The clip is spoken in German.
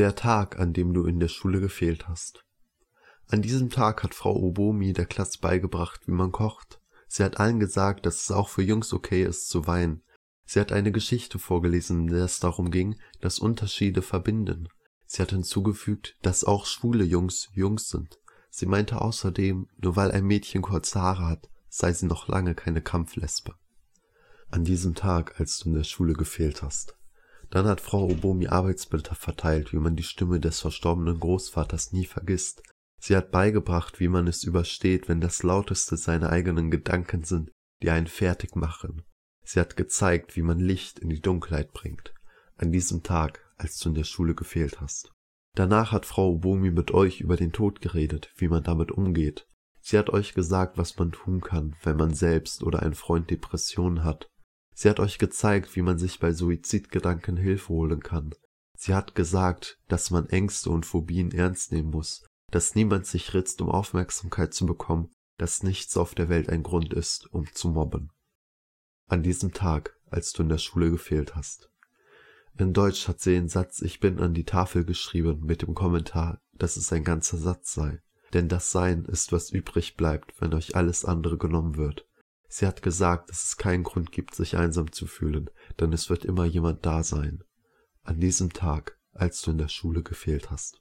Der Tag, an dem du in der Schule gefehlt hast. An diesem Tag hat Frau Obomi der Klasse beigebracht, wie man kocht. Sie hat allen gesagt, dass es auch für Jungs okay ist zu weinen. Sie hat eine Geschichte vorgelesen, in der es darum ging, dass Unterschiede verbinden. Sie hat hinzugefügt, dass auch schwule Jungs Jungs sind. Sie meinte außerdem, nur weil ein Mädchen kurze Haare hat, sei sie noch lange keine Kampflesbe. An diesem Tag, als du in der Schule gefehlt hast. Dann hat Frau Obomi Arbeitsblätter verteilt, wie man die Stimme des verstorbenen Großvaters nie vergisst. Sie hat beigebracht, wie man es übersteht, wenn das lauteste seine eigenen Gedanken sind, die einen fertig machen. Sie hat gezeigt, wie man Licht in die Dunkelheit bringt. An diesem Tag, als du in der Schule gefehlt hast. Danach hat Frau Obomi mit euch über den Tod geredet, wie man damit umgeht. Sie hat euch gesagt, was man tun kann, wenn man selbst oder ein Freund Depressionen hat. Sie hat euch gezeigt, wie man sich bei Suizidgedanken Hilfe holen kann. Sie hat gesagt, dass man Ängste und Phobien ernst nehmen muss, dass niemand sich ritzt, um Aufmerksamkeit zu bekommen, dass nichts auf der Welt ein Grund ist, um zu mobben. An diesem Tag, als du in der Schule gefehlt hast. In Deutsch hat sie den Satz Ich bin an die Tafel geschrieben mit dem Kommentar, dass es ein ganzer Satz sei. Denn das Sein ist, was übrig bleibt, wenn euch alles andere genommen wird. Sie hat gesagt, dass es keinen Grund gibt, sich einsam zu fühlen, denn es wird immer jemand da sein. An diesem Tag, als du in der Schule gefehlt hast.